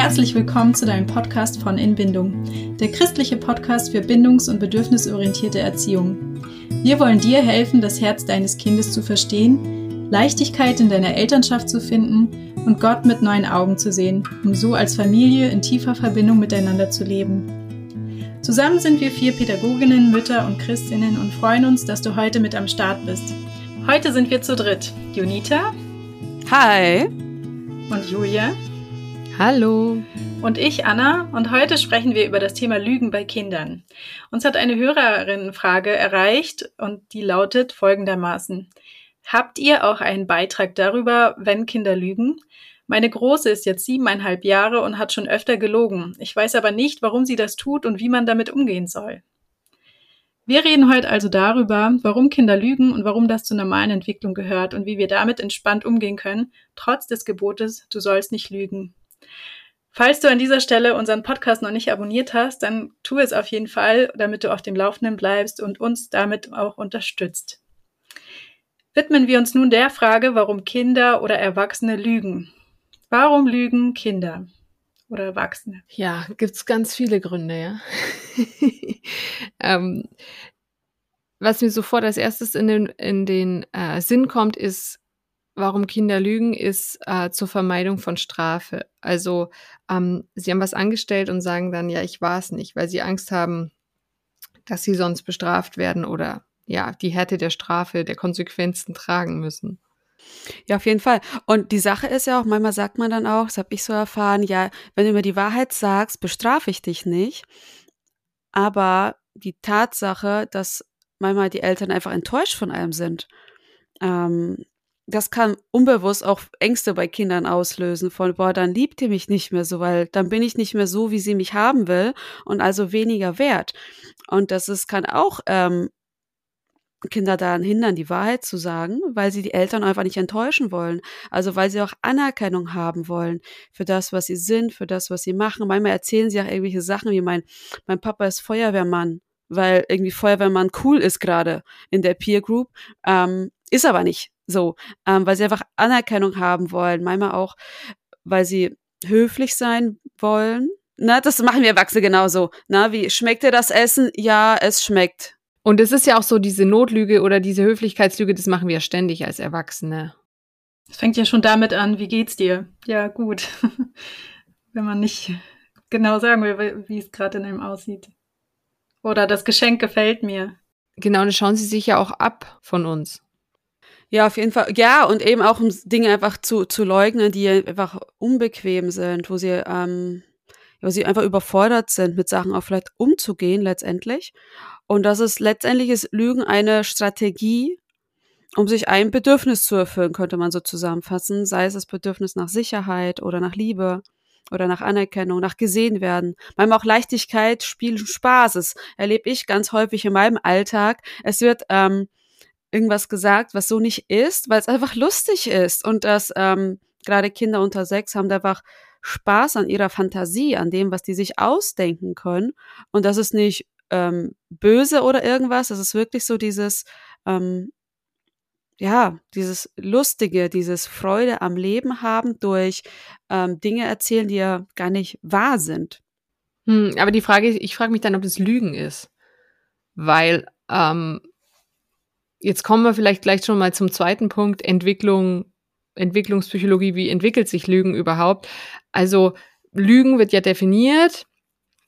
herzlich willkommen zu deinem Podcast von Inbindung, der christliche Podcast für bindungs- und bedürfnisorientierte Erziehung. Wir wollen dir helfen, das Herz deines Kindes zu verstehen, Leichtigkeit in deiner Elternschaft zu finden und Gott mit neuen Augen zu sehen, um so als Familie in tiefer Verbindung miteinander zu leben. Zusammen sind wir vier Pädagoginnen, Mütter und Christinnen und freuen uns, dass du heute mit am Start bist. Heute sind wir zu dritt. Junita. Hi. Und Julia. Hallo. Und ich, Anna, und heute sprechen wir über das Thema Lügen bei Kindern. Uns hat eine Hörerinnenfrage erreicht und die lautet folgendermaßen. Habt ihr auch einen Beitrag darüber, wenn Kinder lügen? Meine Große ist jetzt siebeneinhalb Jahre und hat schon öfter gelogen. Ich weiß aber nicht, warum sie das tut und wie man damit umgehen soll. Wir reden heute also darüber, warum Kinder lügen und warum das zur normalen Entwicklung gehört und wie wir damit entspannt umgehen können, trotz des Gebotes, du sollst nicht lügen. Falls du an dieser Stelle unseren Podcast noch nicht abonniert hast, dann tu es auf jeden Fall, damit du auf dem Laufenden bleibst und uns damit auch unterstützt. Widmen wir uns nun der Frage, warum Kinder oder Erwachsene lügen. Warum lügen Kinder oder Erwachsene? Ja, gibt's ganz viele Gründe, ja. ähm, was mir sofort als erstes in den, in den äh, Sinn kommt, ist warum Kinder lügen, ist äh, zur Vermeidung von Strafe. Also ähm, sie haben was angestellt und sagen dann, ja, ich war es nicht, weil sie Angst haben, dass sie sonst bestraft werden oder ja, die Härte der Strafe, der Konsequenzen tragen müssen. Ja, auf jeden Fall. Und die Sache ist ja auch, manchmal sagt man dann auch, das habe ich so erfahren, ja, wenn du mir die Wahrheit sagst, bestrafe ich dich nicht. Aber die Tatsache, dass manchmal die Eltern einfach enttäuscht von einem sind, ähm, das kann unbewusst auch Ängste bei Kindern auslösen von, boah, dann liebt ihr mich nicht mehr so, weil dann bin ich nicht mehr so, wie sie mich haben will und also weniger wert. Und das ist, kann auch ähm, Kinder daran hindern, die Wahrheit zu sagen, weil sie die Eltern einfach nicht enttäuschen wollen. Also weil sie auch Anerkennung haben wollen für das, was sie sind, für das, was sie machen. Manchmal erzählen sie auch irgendwelche Sachen wie mein, mein Papa ist Feuerwehrmann, weil irgendwie Feuerwehrmann cool ist gerade in der Peer Group. Ähm, ist aber nicht so, ähm, weil sie einfach Anerkennung haben wollen. Manchmal auch, weil sie höflich sein wollen. Na, das machen wir Erwachsene genauso. Na, wie schmeckt dir das Essen? Ja, es schmeckt. Und es ist ja auch so, diese Notlüge oder diese Höflichkeitslüge, das machen wir ja ständig als Erwachsene. Es fängt ja schon damit an, wie geht's dir? Ja, gut. Wenn man nicht genau sagen will, wie es gerade in einem aussieht. Oder das Geschenk gefällt mir. Genau, das schauen sie sich ja auch ab von uns. Ja, auf jeden Fall. Ja, und eben auch um Dinge einfach zu, zu leugnen, die einfach unbequem sind, wo sie, ähm, wo sie einfach überfordert sind, mit Sachen auch vielleicht umzugehen letztendlich. Und das ist letztendlich ist Lügen eine Strategie, um sich ein Bedürfnis zu erfüllen, könnte man so zusammenfassen. Sei es das Bedürfnis nach Sicherheit oder nach Liebe oder nach Anerkennung, nach gesehen werden. Manchmal auch Leichtigkeit, Spiel, Spaß. Das erlebe ich ganz häufig in meinem Alltag. Es wird ähm, irgendwas gesagt, was so nicht ist, weil es einfach lustig ist. Und dass ähm, gerade Kinder unter sechs haben einfach Spaß an ihrer Fantasie, an dem, was die sich ausdenken können. Und das ist nicht ähm, böse oder irgendwas. Das ist wirklich so dieses, ähm, ja, dieses Lustige, dieses Freude am Leben haben durch ähm, Dinge erzählen, die ja gar nicht wahr sind. Hm, aber die Frage, ich frage mich dann, ob das Lügen ist. Weil ähm, Jetzt kommen wir vielleicht gleich schon mal zum zweiten Punkt, Entwicklung, Entwicklungspsychologie, wie entwickelt sich Lügen überhaupt? Also Lügen wird ja definiert.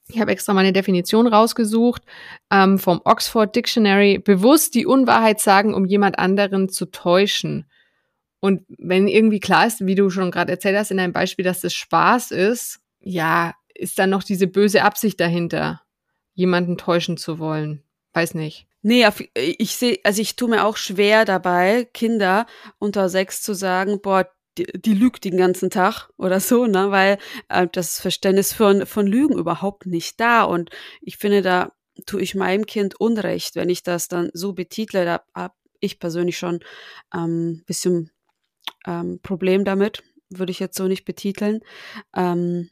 Ich habe extra mal eine Definition rausgesucht ähm, vom Oxford Dictionary. Bewusst die Unwahrheit sagen, um jemand anderen zu täuschen. Und wenn irgendwie klar ist, wie du schon gerade erzählt hast in einem Beispiel, dass das Spaß ist, ja, ist dann noch diese böse Absicht dahinter, jemanden täuschen zu wollen. Weiß nicht. Nee, ich sehe, also ich tue mir auch schwer dabei, Kinder unter sechs zu sagen, boah, die, die lügt den ganzen Tag oder so, ne, weil äh, das Verständnis von, von Lügen überhaupt nicht da. Und ich finde, da tue ich meinem Kind Unrecht, wenn ich das dann so betitle. Da habe ich persönlich schon ähm, bisschen ähm, Problem damit, würde ich jetzt so nicht betiteln. Ähm,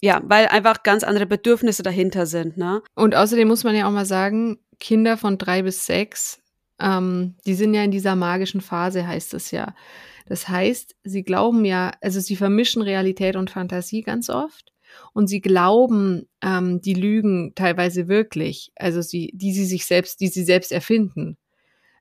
ja, weil einfach ganz andere Bedürfnisse dahinter sind, ne? Und außerdem muss man ja auch mal sagen, Kinder von drei bis sechs, ähm, die sind ja in dieser magischen Phase, heißt es ja. Das heißt, sie glauben ja, also sie vermischen Realität und Fantasie ganz oft und sie glauben ähm, die Lügen teilweise wirklich, also sie, die sie sich selbst, die sie selbst erfinden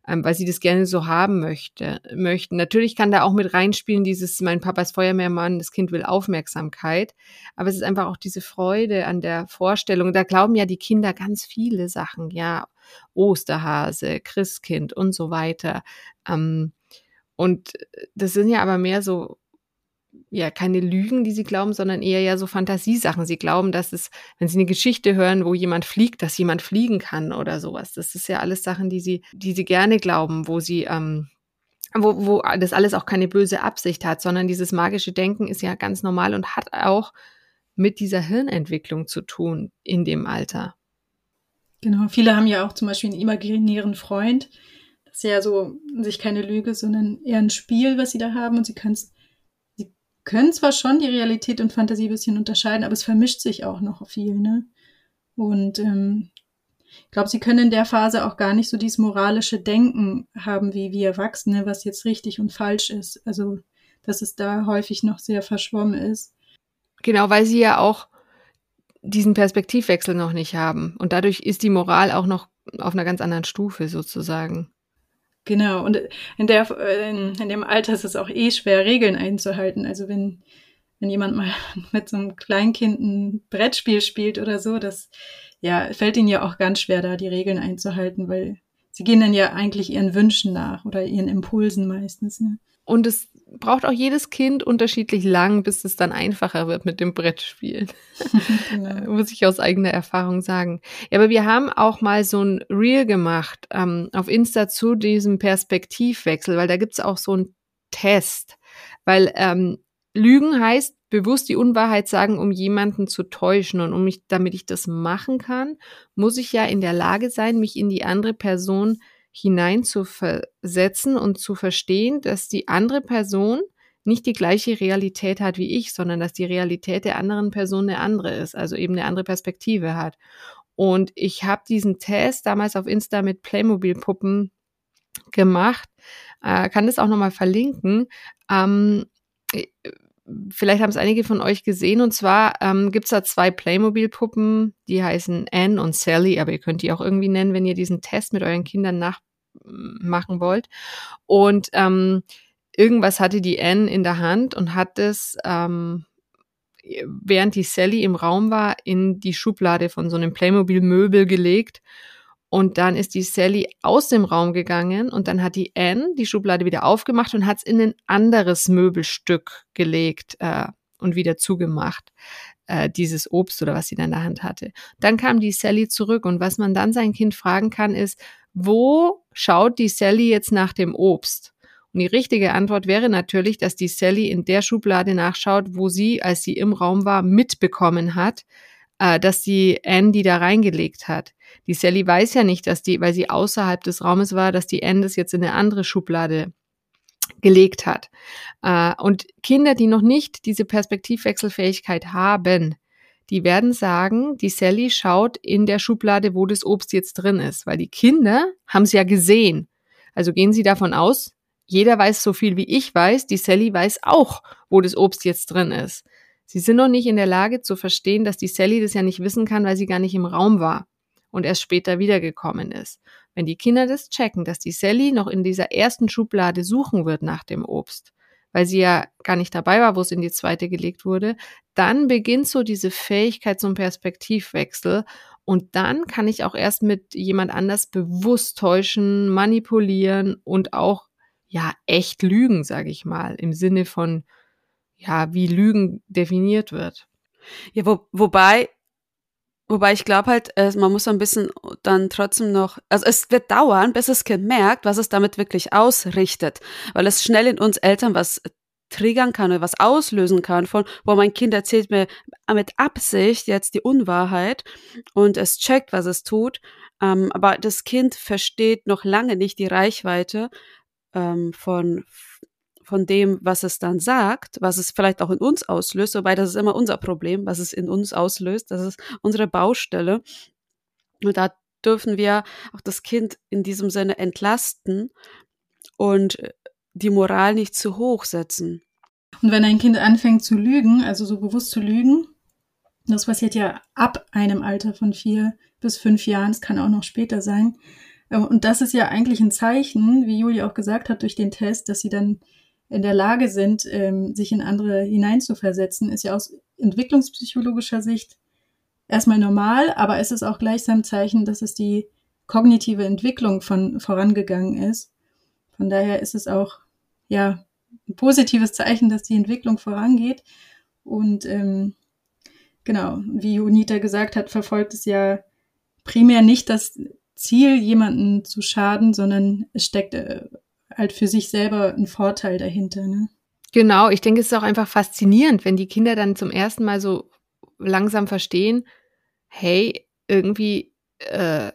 ähm, weil sie das gerne so haben möchte, möchten. Natürlich kann da auch mit reinspielen dieses, mein Papa ist Feuerwehrmann, das Kind will Aufmerksamkeit. Aber es ist einfach auch diese Freude an der Vorstellung. Da glauben ja die Kinder ganz viele Sachen, ja, Osterhase, Christkind und so weiter. Ähm, und das sind ja aber mehr so ja keine Lügen, die sie glauben, sondern eher ja so Fantasiesachen. Sie glauben, dass es, wenn sie eine Geschichte hören, wo jemand fliegt, dass jemand fliegen kann oder sowas. Das ist ja alles Sachen, die sie, die sie gerne glauben, wo sie, ähm, wo, wo das alles auch keine böse Absicht hat, sondern dieses magische Denken ist ja ganz normal und hat auch mit dieser Hirnentwicklung zu tun in dem Alter. Genau, viele haben ja auch zum Beispiel einen imaginären Freund. Das ist ja so sich keine Lüge, sondern eher ein Spiel, was sie da haben und sie können es können zwar schon die Realität und Fantasie ein bisschen unterscheiden, aber es vermischt sich auch noch viel, ne? Und ähm, ich glaube, sie können in der Phase auch gar nicht so dieses moralische Denken haben wie wir Erwachsene, was jetzt richtig und falsch ist. Also, dass es da häufig noch sehr verschwommen ist. Genau, weil sie ja auch diesen Perspektivwechsel noch nicht haben. Und dadurch ist die Moral auch noch auf einer ganz anderen Stufe sozusagen. Genau, und in, der, in, in dem Alter ist es auch eh schwer, Regeln einzuhalten. Also wenn, wenn jemand mal mit so einem Kleinkind ein Brettspiel spielt oder so, das ja, fällt ihnen ja auch ganz schwer, da die Regeln einzuhalten, weil sie gehen dann ja eigentlich ihren Wünschen nach oder ihren Impulsen meistens. Ne? Und es braucht auch jedes Kind unterschiedlich lang, bis es dann einfacher wird mit dem Brettspielen. genau. Muss ich aus eigener Erfahrung sagen. Ja, aber wir haben auch mal so ein Reel gemacht ähm, auf Insta zu diesem Perspektivwechsel, weil da gibt's auch so einen Test. Weil ähm, Lügen heißt bewusst die Unwahrheit sagen, um jemanden zu täuschen. Und um mich, damit ich das machen kann, muss ich ja in der Lage sein, mich in die andere Person hinein zu versetzen und zu verstehen, dass die andere Person nicht die gleiche Realität hat wie ich, sondern dass die Realität der anderen Person eine andere ist, also eben eine andere Perspektive hat. Und ich habe diesen Test damals auf Insta mit Playmobil-Puppen gemacht, äh, kann das auch nochmal verlinken. Ähm, vielleicht haben es einige von euch gesehen. Und zwar ähm, gibt es da zwei Playmobil-Puppen, die heißen Anne und Sally, aber ihr könnt die auch irgendwie nennen, wenn ihr diesen Test mit euren Kindern nach machen wollt. Und ähm, irgendwas hatte die Anne in der Hand und hat es, ähm, während die Sally im Raum war, in die Schublade von so einem Playmobil-Möbel gelegt. Und dann ist die Sally aus dem Raum gegangen und dann hat die Anne die Schublade wieder aufgemacht und hat es in ein anderes Möbelstück gelegt äh, und wieder zugemacht, äh, dieses Obst oder was sie da in der Hand hatte. Dann kam die Sally zurück und was man dann sein Kind fragen kann, ist, wo schaut die Sally jetzt nach dem Obst? Und die richtige Antwort wäre natürlich, dass die Sally in der Schublade nachschaut, wo sie, als sie im Raum war, mitbekommen hat, äh, dass die Anne die da reingelegt hat. Die Sally weiß ja nicht, dass die, weil sie außerhalb des Raumes war, dass die Anne das jetzt in eine andere Schublade gelegt hat. Äh, und Kinder, die noch nicht diese Perspektivwechselfähigkeit haben, die werden sagen, die Sally schaut in der Schublade, wo das Obst jetzt drin ist, weil die Kinder haben es ja gesehen. Also gehen sie davon aus, jeder weiß so viel wie ich weiß, die Sally weiß auch, wo das Obst jetzt drin ist. Sie sind noch nicht in der Lage zu verstehen, dass die Sally das ja nicht wissen kann, weil sie gar nicht im Raum war und erst später wiedergekommen ist. Wenn die Kinder das checken, dass die Sally noch in dieser ersten Schublade suchen wird nach dem Obst, weil sie ja gar nicht dabei war, wo es in die zweite gelegt wurde, dann beginnt so diese Fähigkeit zum Perspektivwechsel und dann kann ich auch erst mit jemand anders bewusst täuschen, manipulieren und auch ja echt lügen, sage ich mal, im Sinne von ja, wie Lügen definiert wird. Ja, wo, wobei Wobei ich glaube halt, man muss so ein bisschen dann trotzdem noch, also es wird dauern, bis das Kind merkt, was es damit wirklich ausrichtet, weil es schnell in uns Eltern was triggern kann oder was auslösen kann von, wo mein Kind erzählt mir mit Absicht jetzt die Unwahrheit und es checkt, was es tut, ähm, aber das Kind versteht noch lange nicht die Reichweite ähm, von von dem, was es dann sagt, was es vielleicht auch in uns auslöst, wobei das ist immer unser Problem, was es in uns auslöst, das ist unsere Baustelle. Und da dürfen wir auch das Kind in diesem Sinne entlasten und die Moral nicht zu hoch setzen. Und wenn ein Kind anfängt zu lügen, also so bewusst zu lügen, das passiert ja ab einem Alter von vier bis fünf Jahren, es kann auch noch später sein. Ähm, und das ist ja eigentlich ein Zeichen, wie Julia auch gesagt hat durch den Test, dass sie dann in der Lage sind, ähm, sich in andere hineinzuversetzen, ist ja aus entwicklungspsychologischer Sicht erstmal normal, aber es ist auch gleichsam Zeichen, dass es die kognitive Entwicklung von vorangegangen ist. Von daher ist es auch ja ein positives Zeichen, dass die Entwicklung vorangeht. Und ähm, genau, wie Unita gesagt hat, verfolgt es ja primär nicht das Ziel, jemanden zu schaden, sondern es steckt äh, halt für sich selber ein Vorteil dahinter. Ne? Genau, ich denke, es ist auch einfach faszinierend, wenn die Kinder dann zum ersten Mal so langsam verstehen, hey, irgendwie äh,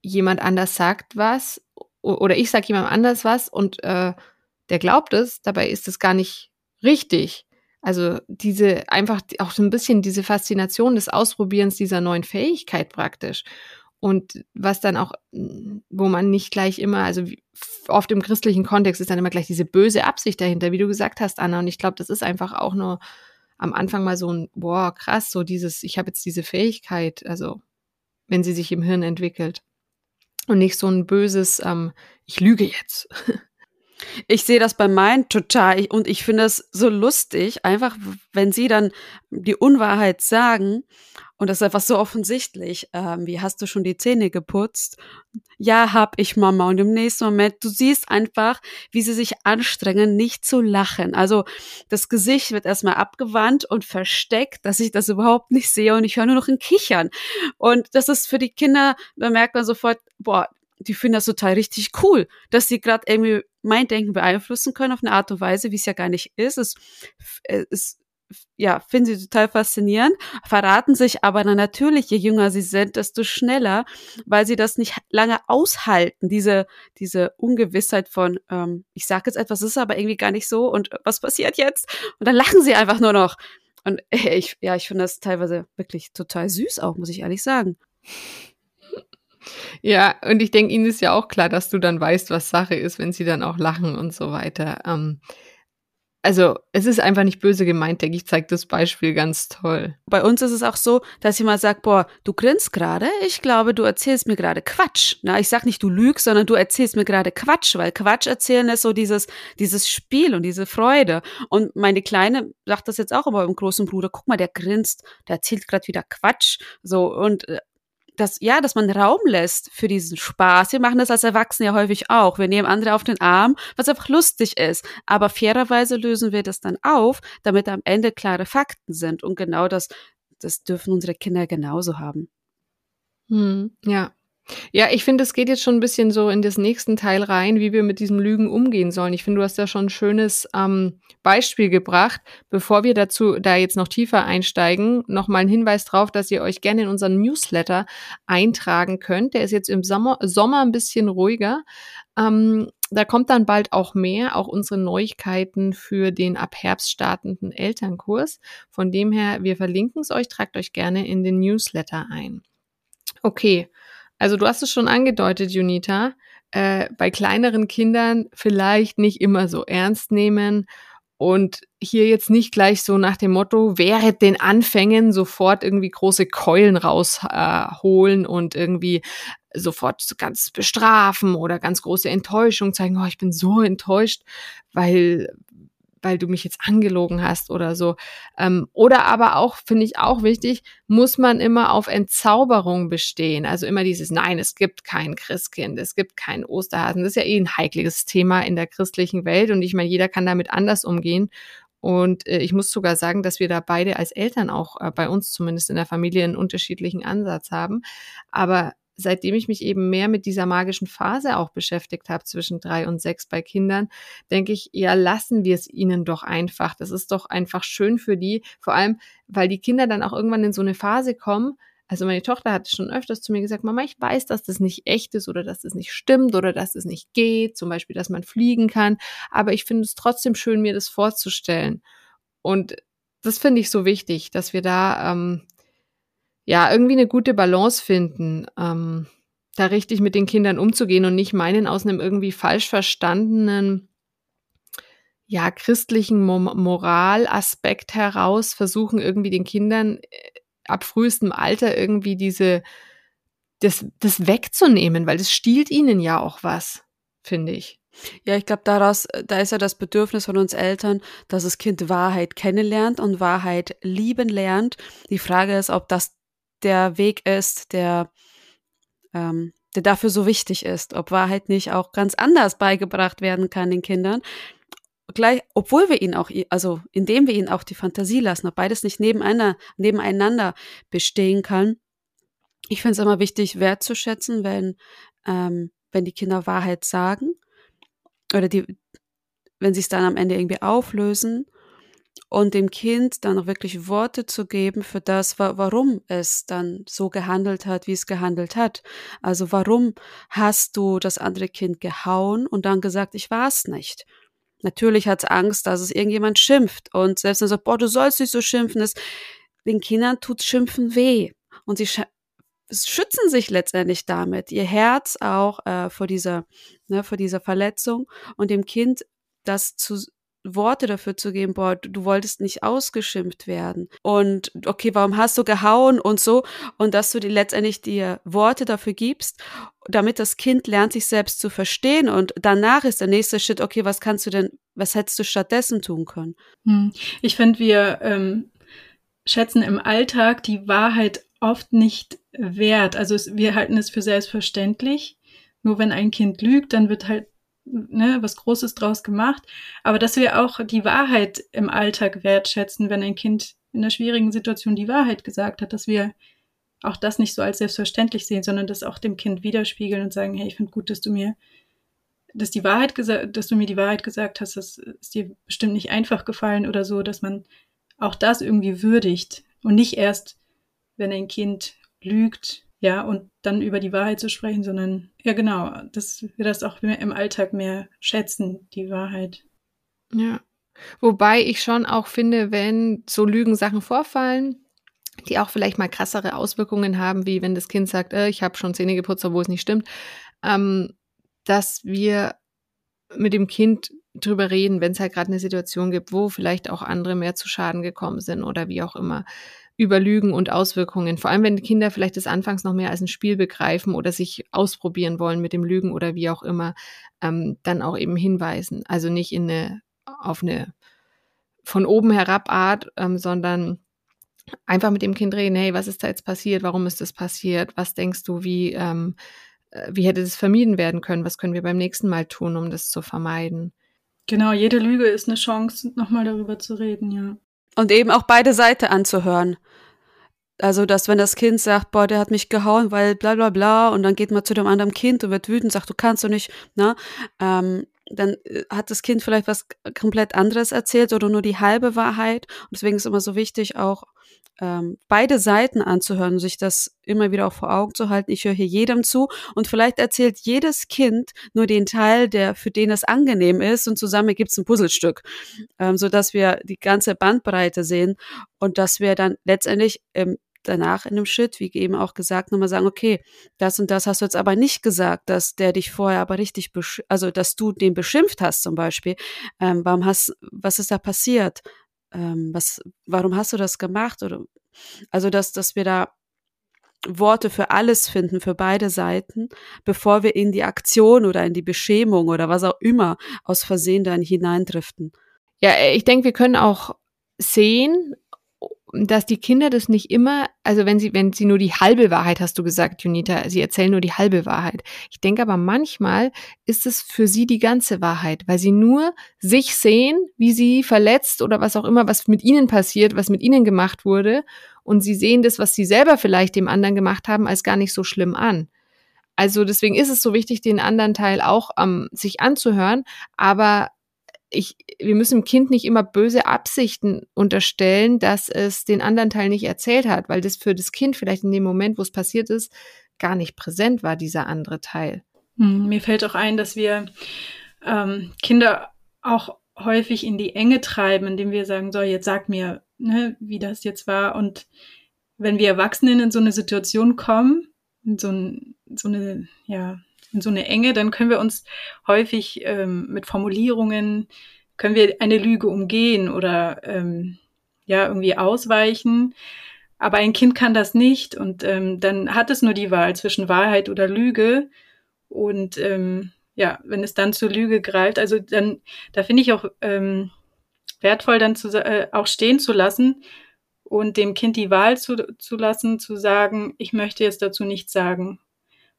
jemand anders sagt was oder ich sage jemandem anders was und äh, der glaubt es, dabei ist es gar nicht richtig. Also diese einfach auch so ein bisschen diese Faszination des Ausprobierens dieser neuen Fähigkeit praktisch. Und was dann auch, wo man nicht gleich immer, also oft im christlichen Kontext ist dann immer gleich diese böse Absicht dahinter, wie du gesagt hast, Anna. Und ich glaube, das ist einfach auch nur am Anfang mal so ein, boah, krass, so dieses, ich habe jetzt diese Fähigkeit, also wenn sie sich im Hirn entwickelt. Und nicht so ein böses, ähm, ich lüge jetzt. Ich sehe das bei meinen total und ich finde es so lustig, einfach wenn sie dann die Unwahrheit sagen und das ist einfach so offensichtlich. Ähm, wie hast du schon die Zähne geputzt? Ja, hab ich Mama. Und im nächsten Moment, du siehst einfach, wie sie sich anstrengen, nicht zu lachen. Also das Gesicht wird erstmal abgewandt und versteckt, dass ich das überhaupt nicht sehe und ich höre nur noch ein Kichern. Und das ist für die Kinder, da merkt man sofort, boah, die finden das total richtig cool, dass sie gerade irgendwie mein Denken beeinflussen können auf eine Art und Weise, wie es ja gar nicht ist. Es, es ja, finden sie total faszinierend, verraten sich aber dann natürlich, je jünger sie sind, desto schneller, weil sie das nicht lange aushalten, diese, diese Ungewissheit von, ähm, ich sage jetzt etwas, ist aber irgendwie gar nicht so und was passiert jetzt? Und dann lachen sie einfach nur noch. Und ich, ja, ich finde das teilweise wirklich total süß auch, muss ich ehrlich sagen. Ja, und ich denke, Ihnen ist ja auch klar, dass du dann weißt, was Sache ist, wenn sie dann auch lachen und so weiter. Ähm, also es ist einfach nicht böse gemeint, denke ich, zeigt das Beispiel ganz toll. Bei uns ist es auch so, dass jemand sagt, boah, du grinst gerade, ich glaube, du erzählst mir gerade Quatsch. Na, ich sag nicht, du lügst, sondern du erzählst mir gerade Quatsch, weil Quatsch erzählen ist so dieses, dieses Spiel und diese Freude. Und meine Kleine sagt das jetzt auch über meinem großen Bruder, guck mal, der grinst, der erzählt gerade wieder Quatsch. So, und äh, dass, ja, dass man Raum lässt für diesen Spaß. Wir machen das als Erwachsene ja häufig auch. Wir nehmen andere auf den Arm, was einfach lustig ist. Aber fairerweise lösen wir das dann auf, damit am Ende klare Fakten sind. Und genau das, das dürfen unsere Kinder genauso haben. Hm, ja, ja, ich finde, es geht jetzt schon ein bisschen so in das nächsten Teil rein, wie wir mit diesem Lügen umgehen sollen. Ich finde, du hast da schon ein schönes ähm, Beispiel gebracht. Bevor wir dazu da jetzt noch tiefer einsteigen, nochmal ein Hinweis drauf, dass ihr euch gerne in unseren Newsletter eintragen könnt. Der ist jetzt im Sommer, Sommer ein bisschen ruhiger. Ähm, da kommt dann bald auch mehr, auch unsere Neuigkeiten für den ab Herbst startenden Elternkurs. Von dem her, wir verlinken es euch, tragt euch gerne in den Newsletter ein. Okay, also du hast es schon angedeutet, Junita, äh, bei kleineren Kindern vielleicht nicht immer so ernst nehmen und hier jetzt nicht gleich so nach dem Motto, während den Anfängen sofort irgendwie große Keulen rausholen äh, und irgendwie sofort so ganz bestrafen oder ganz große Enttäuschung zeigen, oh, ich bin so enttäuscht, weil, weil du mich jetzt angelogen hast oder so. Ähm, oder aber auch, finde ich auch wichtig, muss man immer auf Entzauberung bestehen. Also immer dieses, nein, es gibt kein Christkind, es gibt keinen Osterhasen. Das ist ja eh ein heikles Thema in der christlichen Welt und ich meine, jeder kann damit anders umgehen. Und äh, ich muss sogar sagen, dass wir da beide als Eltern auch äh, bei uns zumindest in der Familie einen unterschiedlichen Ansatz haben. Aber seitdem ich mich eben mehr mit dieser magischen Phase auch beschäftigt habe zwischen drei und sechs bei Kindern, denke ich, ja, lassen wir es ihnen doch einfach. Das ist doch einfach schön für die, vor allem, weil die Kinder dann auch irgendwann in so eine Phase kommen. Also meine Tochter hat schon öfters zu mir gesagt, Mama, ich weiß, dass das nicht echt ist oder dass das nicht stimmt oder dass es das nicht geht, zum Beispiel, dass man fliegen kann, aber ich finde es trotzdem schön, mir das vorzustellen. Und das finde ich so wichtig, dass wir da ähm, ja, irgendwie eine gute Balance finden, ähm, da richtig mit den Kindern umzugehen und nicht meinen, aus einem irgendwie falsch verstandenen ja, christlichen Mo Moralaspekt heraus versuchen, irgendwie den Kindern äh, ab frühestem Alter irgendwie diese, das, das wegzunehmen, weil das stiehlt ihnen ja auch was, finde ich. Ja, ich glaube, daraus, da ist ja das Bedürfnis von uns Eltern, dass das Kind Wahrheit kennenlernt und Wahrheit lieben lernt. Die Frage ist, ob das der Weg ist, der, ähm, der dafür so wichtig ist, ob Wahrheit nicht auch ganz anders beigebracht werden kann den Kindern. Gleich, obwohl wir ihn auch, also indem wir ihnen auch die Fantasie lassen, ob beides nicht nebeneinander, nebeneinander bestehen kann. Ich finde es immer wichtig, wertzuschätzen, wenn, ähm, wenn die Kinder Wahrheit sagen oder die, wenn sie es dann am Ende irgendwie auflösen und dem Kind dann auch wirklich Worte zu geben für das, warum es dann so gehandelt hat, wie es gehandelt hat. Also warum hast du das andere Kind gehauen und dann gesagt, ich war es nicht. Natürlich hat es Angst, dass es irgendjemand schimpft und selbst wenn er sagt, boah, du sollst nicht so schimpfen, ist, den Kindern tut Schimpfen weh und sie schützen sich letztendlich damit, ihr Herz auch äh, vor dieser, ne, vor dieser Verletzung und dem Kind das zu Worte dafür zu geben, boah, du wolltest nicht ausgeschimpft werden. Und okay, warum hast du gehauen und so? Und dass du dir letztendlich dir Worte dafür gibst, damit das Kind lernt, sich selbst zu verstehen. Und danach ist der nächste Schritt, okay, was kannst du denn, was hättest du stattdessen tun können? Hm. Ich finde, wir ähm, schätzen im Alltag die Wahrheit oft nicht wert. Also es, wir halten es für selbstverständlich. Nur wenn ein Kind lügt, dann wird halt ne, was Großes draus gemacht. Aber dass wir auch die Wahrheit im Alltag wertschätzen, wenn ein Kind in einer schwierigen Situation die Wahrheit gesagt hat, dass wir auch das nicht so als selbstverständlich sehen, sondern das auch dem Kind widerspiegeln und sagen, hey, ich finde gut, dass du mir, dass die Wahrheit gesagt, dass du mir die Wahrheit gesagt hast, das ist dir bestimmt nicht einfach gefallen oder so, dass man auch das irgendwie würdigt und nicht erst, wenn ein Kind lügt, ja, und dann über die Wahrheit zu sprechen, sondern ja genau, dass wir das auch mehr im Alltag mehr schätzen, die Wahrheit. Ja. Wobei ich schon auch finde, wenn so Lügensachen vorfallen, die auch vielleicht mal krassere Auswirkungen haben, wie wenn das Kind sagt, äh, ich habe schon Zähne geputzt, obwohl es nicht stimmt, ähm, dass wir mit dem Kind drüber reden, wenn es halt gerade eine Situation gibt, wo vielleicht auch andere mehr zu Schaden gekommen sind oder wie auch immer über Lügen und Auswirkungen. Vor allem, wenn Kinder vielleicht das anfangs noch mehr als ein Spiel begreifen oder sich ausprobieren wollen mit dem Lügen oder wie auch immer, ähm, dann auch eben hinweisen. Also nicht in eine, auf eine von oben herab Art, ähm, sondern einfach mit dem Kind reden, hey, was ist da jetzt passiert? Warum ist das passiert? Was denkst du, wie, ähm, äh, wie hätte das vermieden werden können? Was können wir beim nächsten Mal tun, um das zu vermeiden? Genau, jede Lüge ist eine Chance, nochmal darüber zu reden, ja. Und eben auch beide Seiten anzuhören. Also, dass wenn das Kind sagt, boah, der hat mich gehauen, weil bla bla bla, und dann geht man zu dem anderen Kind und wird wütend, sagt, du kannst doch nicht, ne? Ähm, dann äh, hat das Kind vielleicht was komplett anderes erzählt oder nur die halbe Wahrheit. Und deswegen ist immer so wichtig, auch ähm, beide Seiten anzuhören sich das immer wieder auch vor Augen zu halten. Ich höre hier jedem zu und vielleicht erzählt jedes Kind nur den Teil, der für den es angenehm ist und zusammen gibt es ein Puzzlestück, ähm, so dass wir die ganze Bandbreite sehen und dass wir dann letztendlich ähm, danach in dem Schritt, wie eben auch gesagt, nochmal sagen, okay, das und das hast du jetzt aber nicht gesagt, dass der dich vorher aber richtig, also dass du den beschimpft hast zum Beispiel. Ähm, warum hast, was ist da passiert? ähm, was, warum hast du das gemacht? Oder also dass, dass wir da Worte für alles finden, für beide Seiten, bevor wir in die Aktion oder in die Beschämung oder was auch immer aus Versehen dann hineindriften. Ja, ich denke, wir können auch sehen, dass die Kinder das nicht immer, also wenn sie, wenn sie nur die halbe Wahrheit, hast du gesagt, Junita, sie erzählen nur die halbe Wahrheit. Ich denke aber manchmal ist es für sie die ganze Wahrheit, weil sie nur sich sehen, wie sie verletzt oder was auch immer, was mit ihnen passiert, was mit ihnen gemacht wurde. Und sie sehen das, was sie selber vielleicht dem anderen gemacht haben, als gar nicht so schlimm an. Also deswegen ist es so wichtig, den anderen Teil auch ähm, sich anzuhören, aber ich, wir müssen dem Kind nicht immer böse Absichten unterstellen, dass es den anderen Teil nicht erzählt hat, weil das für das Kind vielleicht in dem Moment, wo es passiert ist, gar nicht präsent war, dieser andere Teil. Hm, mir fällt auch ein, dass wir ähm, Kinder auch häufig in die Enge treiben, indem wir sagen, so, jetzt sag mir, ne, wie das jetzt war. Und wenn wir Erwachsenen in so eine Situation kommen, in so, ein, so eine, ja, in so eine Enge, dann können wir uns häufig ähm, mit Formulierungen können wir eine Lüge umgehen oder ähm, ja irgendwie ausweichen. Aber ein Kind kann das nicht und ähm, dann hat es nur die Wahl zwischen Wahrheit oder Lüge. Und ähm, ja, wenn es dann zur Lüge greift, also dann, da finde ich auch ähm, wertvoll, dann zu, äh, auch stehen zu lassen und dem Kind die Wahl zu, zu lassen, zu sagen, ich möchte jetzt dazu nichts sagen.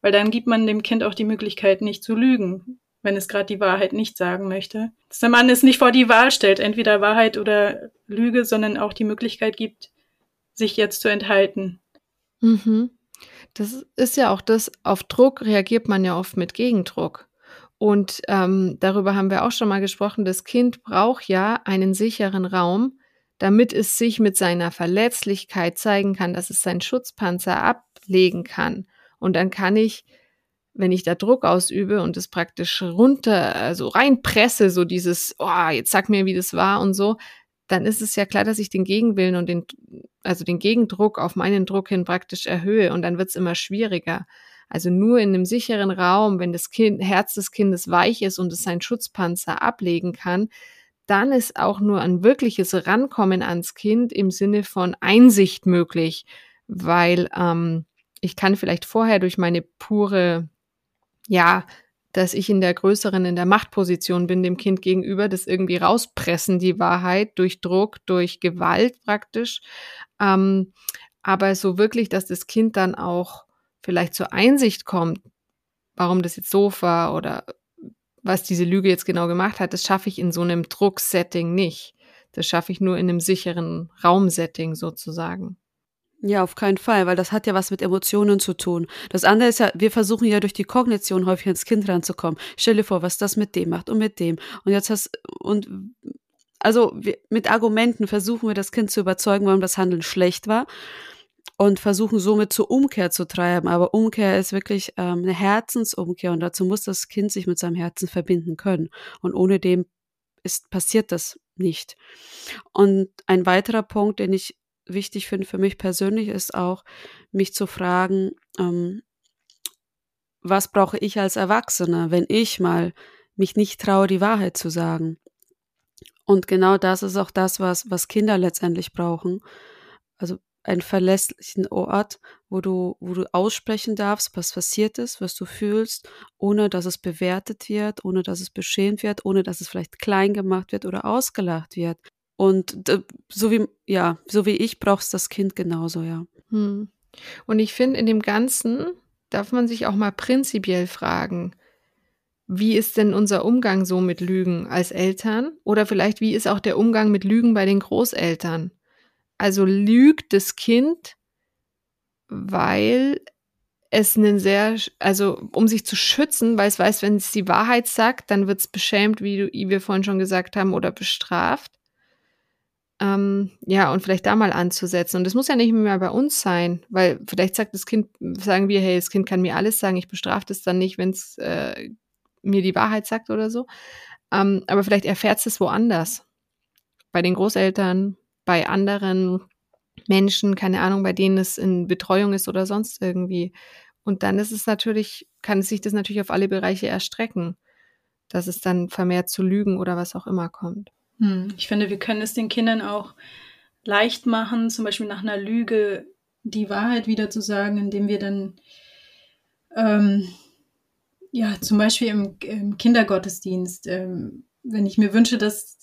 Weil dann gibt man dem Kind auch die Möglichkeit, nicht zu lügen, wenn es gerade die Wahrheit nicht sagen möchte. Dass der Mann es nicht vor die Wahl stellt, entweder Wahrheit oder Lüge, sondern auch die Möglichkeit gibt, sich jetzt zu enthalten. Mhm. Das ist ja auch das, auf Druck reagiert man ja oft mit Gegendruck. Und ähm, darüber haben wir auch schon mal gesprochen, das Kind braucht ja einen sicheren Raum, damit es sich mit seiner Verletzlichkeit zeigen kann, dass es seinen Schutzpanzer ablegen kann. Und dann kann ich, wenn ich da Druck ausübe und es praktisch runter, also reinpresse, so dieses, oh, jetzt sag mir, wie das war und so, dann ist es ja klar, dass ich den Gegenwillen und den, also den Gegendruck auf meinen Druck hin praktisch erhöhe und dann wird es immer schwieriger. Also nur in einem sicheren Raum, wenn das kind, Herz des Kindes weich ist und es seinen Schutzpanzer ablegen kann, dann ist auch nur ein wirkliches Rankommen ans Kind im Sinne von Einsicht möglich, weil ähm, ich kann vielleicht vorher durch meine pure, ja, dass ich in der größeren, in der Machtposition bin dem Kind gegenüber, das irgendwie rauspressen, die Wahrheit durch Druck, durch Gewalt praktisch. Ähm, aber so wirklich, dass das Kind dann auch vielleicht zur Einsicht kommt, warum das jetzt so war oder was diese Lüge jetzt genau gemacht hat, das schaffe ich in so einem Drucksetting nicht. Das schaffe ich nur in einem sicheren Raumsetting sozusagen. Ja, auf keinen Fall, weil das hat ja was mit Emotionen zu tun. Das andere ist ja, wir versuchen ja durch die Kognition häufig ins Kind ranzukommen. Stell dir vor, was das mit dem macht und mit dem. Und jetzt hast, und, also wir, mit Argumenten versuchen wir das Kind zu überzeugen, warum das Handeln schlecht war und versuchen somit zur Umkehr zu treiben. Aber Umkehr ist wirklich ähm, eine Herzensumkehr und dazu muss das Kind sich mit seinem Herzen verbinden können. Und ohne dem ist, passiert das nicht. Und ein weiterer Punkt, den ich wichtig finde für mich persönlich, ist auch, mich zu fragen, ähm, was brauche ich als Erwachsener, wenn ich mal mich nicht traue, die Wahrheit zu sagen. Und genau das ist auch das, was, was Kinder letztendlich brauchen. Also einen verlässlichen Ort, wo du, wo du aussprechen darfst, was passiert ist, was du fühlst, ohne dass es bewertet wird, ohne dass es beschämt wird, ohne dass es vielleicht klein gemacht wird oder ausgelacht wird. Und so wie, ja, so wie ich brauchst das Kind genauso, ja. Hm. Und ich finde, in dem Ganzen darf man sich auch mal prinzipiell fragen, wie ist denn unser Umgang so mit Lügen als Eltern? Oder vielleicht, wie ist auch der Umgang mit Lügen bei den Großeltern? Also lügt das Kind, weil es einen sehr, also um sich zu schützen, weil es weiß, wenn es die Wahrheit sagt, dann wird es beschämt, wie, wie wir vorhin schon gesagt haben, oder bestraft. Ähm, ja, und vielleicht da mal anzusetzen. Und das muss ja nicht mehr bei uns sein, weil vielleicht sagt das Kind, sagen wir, hey, das Kind kann mir alles sagen, ich bestrafe es dann nicht, wenn es äh, mir die Wahrheit sagt oder so. Ähm, aber vielleicht erfährt es woanders. Bei den Großeltern, bei anderen Menschen, keine Ahnung, bei denen es in Betreuung ist oder sonst irgendwie. Und dann ist es natürlich, kann sich das natürlich auf alle Bereiche erstrecken, dass es dann vermehrt zu Lügen oder was auch immer kommt. Hm, ich finde, wir können es den Kindern auch leicht machen, zum Beispiel nach einer Lüge die Wahrheit wieder zu sagen, indem wir dann ähm, ja zum Beispiel im, im Kindergottesdienst, ähm, wenn ich mir wünsche, dass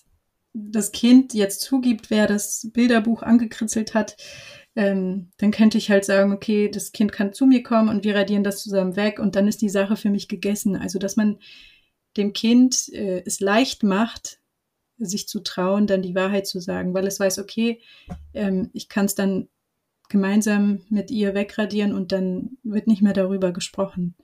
das Kind jetzt zugibt, wer das Bilderbuch angekritzelt hat, ähm, dann könnte ich halt sagen, okay, das Kind kann zu mir kommen und wir radieren das zusammen weg und dann ist die Sache für mich gegessen. Also, dass man dem Kind äh, es leicht macht, sich zu trauen, dann die Wahrheit zu sagen, weil es weiß, okay, ähm, ich kann es dann gemeinsam mit ihr wegradieren und dann wird nicht mehr darüber gesprochen.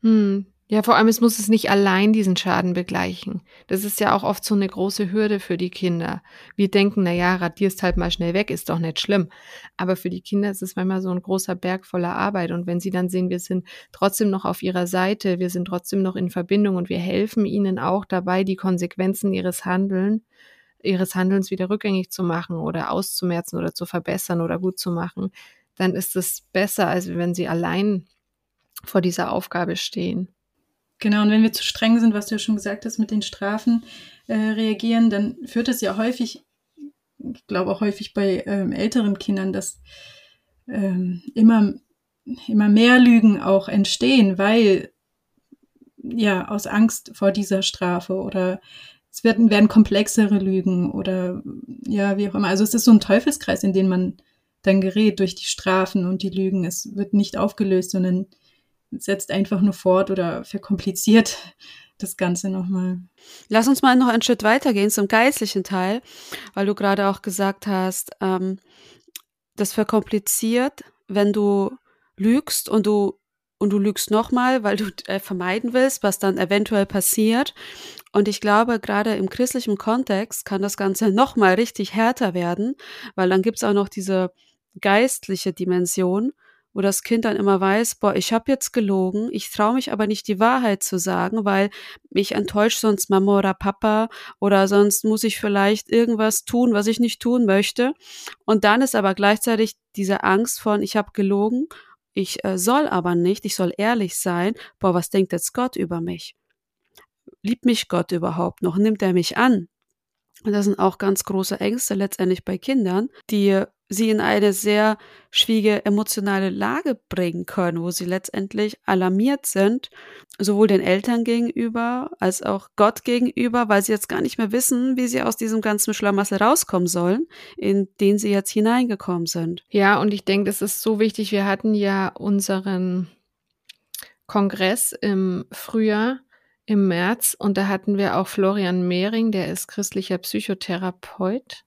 Hm, ja, vor allem, es muss es nicht allein diesen Schaden begleichen. Das ist ja auch oft so eine große Hürde für die Kinder. Wir denken, na ja, radierst halt mal schnell weg, ist doch nicht schlimm. Aber für die Kinder ist es manchmal so ein großer Berg voller Arbeit. Und wenn sie dann sehen, wir sind trotzdem noch auf ihrer Seite, wir sind trotzdem noch in Verbindung und wir helfen ihnen auch dabei, die Konsequenzen ihres Handeln, ihres Handelns wieder rückgängig zu machen oder auszumerzen oder zu verbessern oder gut zu machen, dann ist es besser, als wenn sie allein vor dieser Aufgabe stehen. Genau, und wenn wir zu streng sind, was du ja schon gesagt hast, mit den Strafen äh, reagieren, dann führt es ja häufig, ich glaube auch häufig bei ähm, älteren Kindern, dass ähm, immer, immer mehr Lügen auch entstehen, weil ja aus Angst vor dieser Strafe oder es werden, werden komplexere Lügen oder ja, wie auch immer. Also es ist so ein Teufelskreis, in den man dann gerät durch die Strafen und die Lügen. Es wird nicht aufgelöst, sondern setzt einfach nur fort oder verkompliziert das Ganze nochmal. Lass uns mal noch einen Schritt weitergehen zum geistlichen Teil, weil du gerade auch gesagt hast, ähm, das verkompliziert, wenn du lügst und du und du lügst nochmal, weil du äh, vermeiden willst, was dann eventuell passiert. Und ich glaube, gerade im christlichen Kontext kann das Ganze nochmal richtig härter werden, weil dann gibt's auch noch diese geistliche Dimension, wo das Kind dann immer weiß, boah, ich habe jetzt gelogen, ich traue mich aber nicht die Wahrheit zu sagen, weil mich enttäuscht sonst Mama oder Papa oder sonst muss ich vielleicht irgendwas tun, was ich nicht tun möchte. Und dann ist aber gleichzeitig diese Angst von, ich habe gelogen, ich äh, soll aber nicht, ich soll ehrlich sein, boah, was denkt jetzt Gott über mich? Liebt mich Gott überhaupt noch? Nimmt er mich an? Und das sind auch ganz große Ängste letztendlich bei Kindern, die sie in eine sehr schwierige emotionale Lage bringen können, wo sie letztendlich alarmiert sind, sowohl den Eltern gegenüber als auch Gott gegenüber, weil sie jetzt gar nicht mehr wissen, wie sie aus diesem ganzen Schlamassel rauskommen sollen, in den sie jetzt hineingekommen sind. Ja, und ich denke, das ist so wichtig. Wir hatten ja unseren Kongress im Frühjahr im März und da hatten wir auch Florian Mehring, der ist christlicher Psychotherapeut.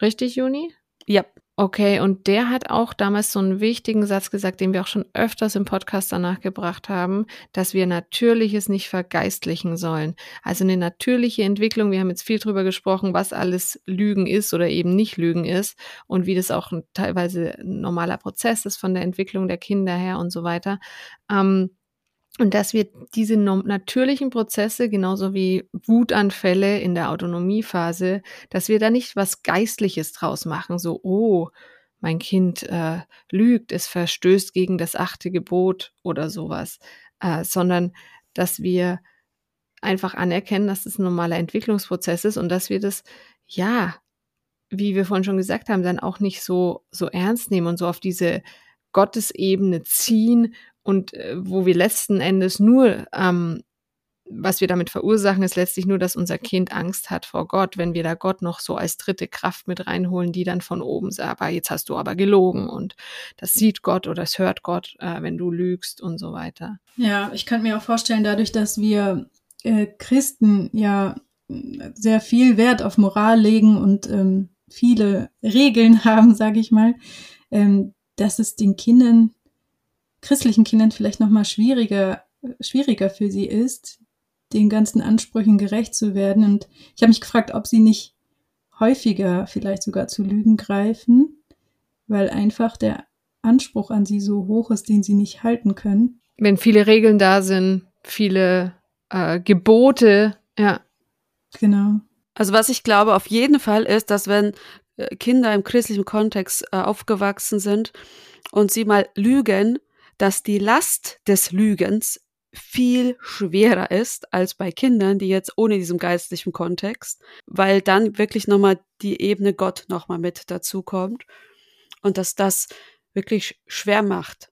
Richtig, Juni? Ja. Okay, und der hat auch damals so einen wichtigen Satz gesagt, den wir auch schon öfters im Podcast danach gebracht haben, dass wir Natürliches nicht vergeistlichen sollen. Also eine natürliche Entwicklung, wir haben jetzt viel drüber gesprochen, was alles Lügen ist oder eben nicht Lügen ist und wie das auch ein, teilweise ein normaler Prozess ist von der Entwicklung der Kinder her und so weiter. Ähm, und dass wir diese natürlichen Prozesse, genauso wie Wutanfälle in der Autonomiephase, dass wir da nicht was Geistliches draus machen, so, oh, mein Kind äh, lügt, es verstößt gegen das achte Gebot oder sowas, äh, sondern dass wir einfach anerkennen, dass das ein normaler Entwicklungsprozess ist und dass wir das, ja, wie wir vorhin schon gesagt haben, dann auch nicht so, so ernst nehmen und so auf diese Gottesebene ziehen und äh, wo wir letzten Endes nur, ähm, was wir damit verursachen, ist letztlich nur, dass unser Kind Angst hat vor Gott, wenn wir da Gott noch so als dritte Kraft mit reinholen, die dann von oben sagt, aber jetzt hast du aber gelogen und das sieht Gott oder das hört Gott, äh, wenn du lügst und so weiter. Ja, ich könnte mir auch vorstellen, dadurch, dass wir äh, Christen ja sehr viel Wert auf Moral legen und ähm, viele Regeln haben, sage ich mal, ähm, dass es den Kindern christlichen Kindern vielleicht noch mal schwieriger, schwieriger für sie ist, den ganzen Ansprüchen gerecht zu werden. Und ich habe mich gefragt, ob sie nicht häufiger vielleicht sogar zu Lügen greifen, weil einfach der Anspruch an sie so hoch ist, den sie nicht halten können. Wenn viele Regeln da sind, viele äh, Gebote, ja. Genau. Also was ich glaube auf jeden Fall ist, dass wenn äh, Kinder im christlichen Kontext äh, aufgewachsen sind und sie mal lügen, dass die Last des Lügens viel schwerer ist als bei Kindern, die jetzt ohne diesem geistlichen Kontext, weil dann wirklich nochmal die Ebene Gott nochmal mit dazu kommt und dass das wirklich schwer macht.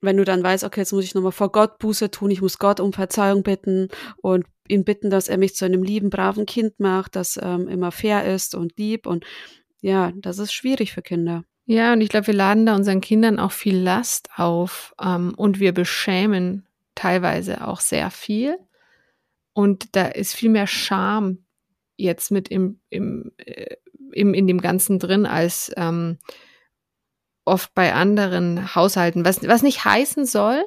Wenn du dann weißt, okay, jetzt muss ich nochmal vor Gott Buße tun, ich muss Gott um Verzeihung bitten und ihn bitten, dass er mich zu einem lieben, braven Kind macht, das ähm, immer fair ist und lieb und ja, das ist schwierig für Kinder. Ja, und ich glaube, wir laden da unseren Kindern auch viel Last auf ähm, und wir beschämen teilweise auch sehr viel. Und da ist viel mehr Scham jetzt mit im, im, äh, im, in dem Ganzen drin als ähm, oft bei anderen Haushalten. Was, was nicht heißen soll,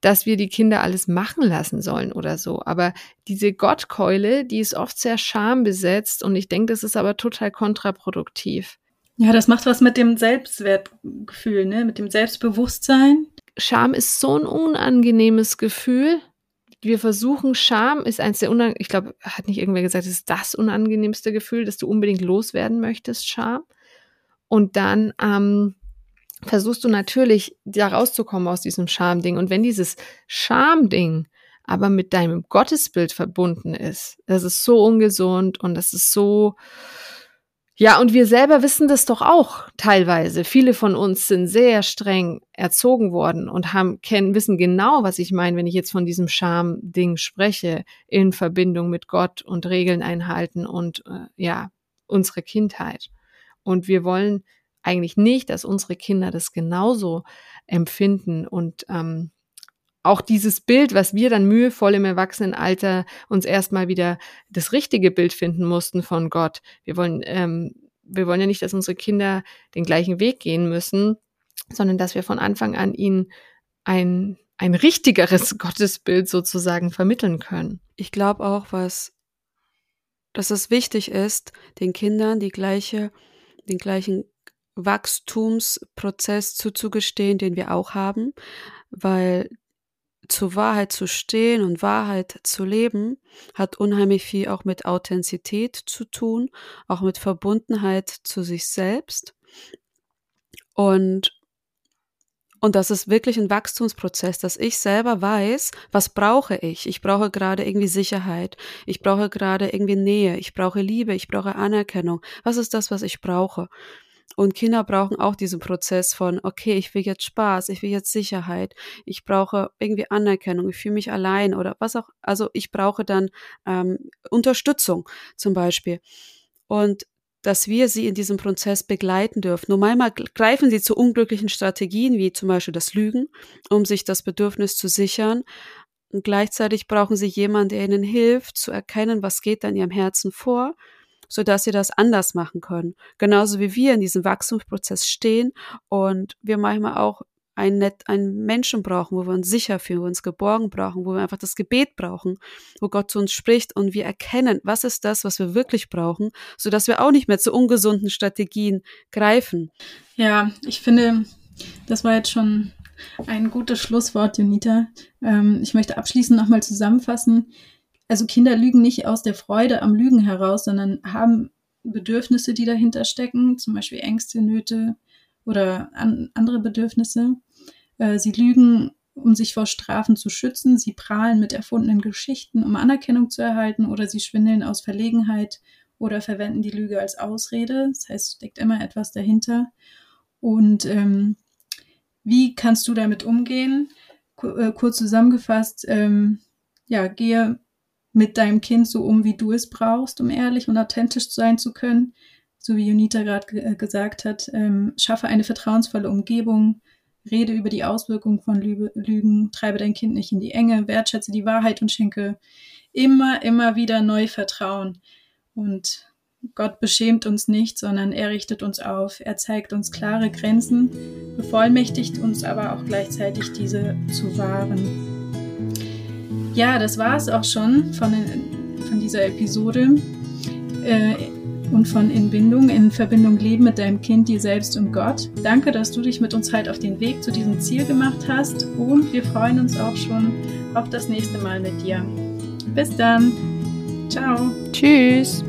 dass wir die Kinder alles machen lassen sollen oder so. Aber diese Gottkeule, die ist oft sehr schambesetzt und ich denke, das ist aber total kontraproduktiv. Ja, das macht was mit dem Selbstwertgefühl, ne? mit dem Selbstbewusstsein. Scham ist so ein unangenehmes Gefühl. Wir versuchen, Scham ist eins der unangenehm, ich glaube, hat nicht irgendwer gesagt, es ist das unangenehmste Gefühl, dass du unbedingt loswerden möchtest, Scham. Und dann ähm, versuchst du natürlich, da rauszukommen aus diesem Schamding. Und wenn dieses Schamding aber mit deinem Gottesbild verbunden ist. Das ist so ungesund und das ist so, ja, und wir selber wissen das doch auch teilweise. Viele von uns sind sehr streng erzogen worden und haben kennen wissen genau, was ich meine, wenn ich jetzt von diesem Scham-Ding spreche in Verbindung mit Gott und Regeln einhalten und äh, ja unsere Kindheit. Und wir wollen eigentlich nicht, dass unsere Kinder das genauso empfinden und ähm, auch dieses Bild, was wir dann mühevoll im Erwachsenenalter uns erstmal wieder das richtige Bild finden mussten von Gott. Wir wollen, ähm, wir wollen ja nicht, dass unsere Kinder den gleichen Weg gehen müssen, sondern dass wir von Anfang an ihnen ein, ein richtigeres Gottesbild sozusagen vermitteln können. Ich glaube auch, was, dass es wichtig ist, den Kindern die gleiche, den gleichen Wachstumsprozess zuzugestehen, den wir auch haben, weil zur Wahrheit zu stehen und Wahrheit zu leben, hat unheimlich viel auch mit Authentizität zu tun, auch mit Verbundenheit zu sich selbst. Und, und das ist wirklich ein Wachstumsprozess, dass ich selber weiß, was brauche ich. Ich brauche gerade irgendwie Sicherheit. Ich brauche gerade irgendwie Nähe. Ich brauche Liebe. Ich brauche Anerkennung. Was ist das, was ich brauche? Und Kinder brauchen auch diesen Prozess von, okay, ich will jetzt Spaß, ich will jetzt Sicherheit, ich brauche irgendwie Anerkennung, ich fühle mich allein oder was auch, also ich brauche dann ähm, Unterstützung zum Beispiel. Und dass wir sie in diesem Prozess begleiten dürfen. Nur manchmal greifen sie zu unglücklichen Strategien, wie zum Beispiel das Lügen, um sich das Bedürfnis zu sichern. Und gleichzeitig brauchen sie jemanden, der ihnen hilft, zu erkennen, was geht da in ihrem Herzen vor sodass sie das anders machen können. Genauso wie wir in diesem Wachstumsprozess stehen und wir manchmal auch einen, Net, einen Menschen brauchen, wo wir uns sicher fühlen, wo wir uns geborgen brauchen, wo wir einfach das Gebet brauchen, wo Gott zu uns spricht und wir erkennen, was ist das, was wir wirklich brauchen, sodass wir auch nicht mehr zu ungesunden Strategien greifen. Ja, ich finde, das war jetzt schon ein gutes Schlusswort, Junita. Ähm, ich möchte abschließend nochmal zusammenfassen also Kinder lügen nicht aus der Freude am Lügen heraus, sondern haben Bedürfnisse, die dahinter stecken, zum Beispiel Ängste, Nöte oder an, andere Bedürfnisse. Äh, sie lügen, um sich vor Strafen zu schützen. Sie prahlen mit erfundenen Geschichten, um Anerkennung zu erhalten, oder sie schwindeln aus Verlegenheit oder verwenden die Lüge als Ausrede. Das heißt, steckt immer etwas dahinter. Und ähm, wie kannst du damit umgehen? Kur äh, kurz zusammengefasst, ähm, ja, gehe mit deinem Kind so um, wie du es brauchst, um ehrlich und authentisch sein zu können. So wie Junita gerade äh, gesagt hat, ähm, schaffe eine vertrauensvolle Umgebung, rede über die Auswirkungen von Lüge, Lügen, treibe dein Kind nicht in die Enge, wertschätze die Wahrheit und schenke immer, immer wieder neu Vertrauen. Und Gott beschämt uns nicht, sondern er richtet uns auf. Er zeigt uns klare Grenzen, bevollmächtigt uns aber auch gleichzeitig diese zu wahren. Ja, das war es auch schon von, von dieser Episode äh, und von In Bindung, in Verbindung Leben mit deinem Kind, dir selbst und Gott. Danke, dass du dich mit uns halt auf den Weg zu diesem Ziel gemacht hast und wir freuen uns auch schon auf das nächste Mal mit dir. Bis dann. Ciao. Tschüss.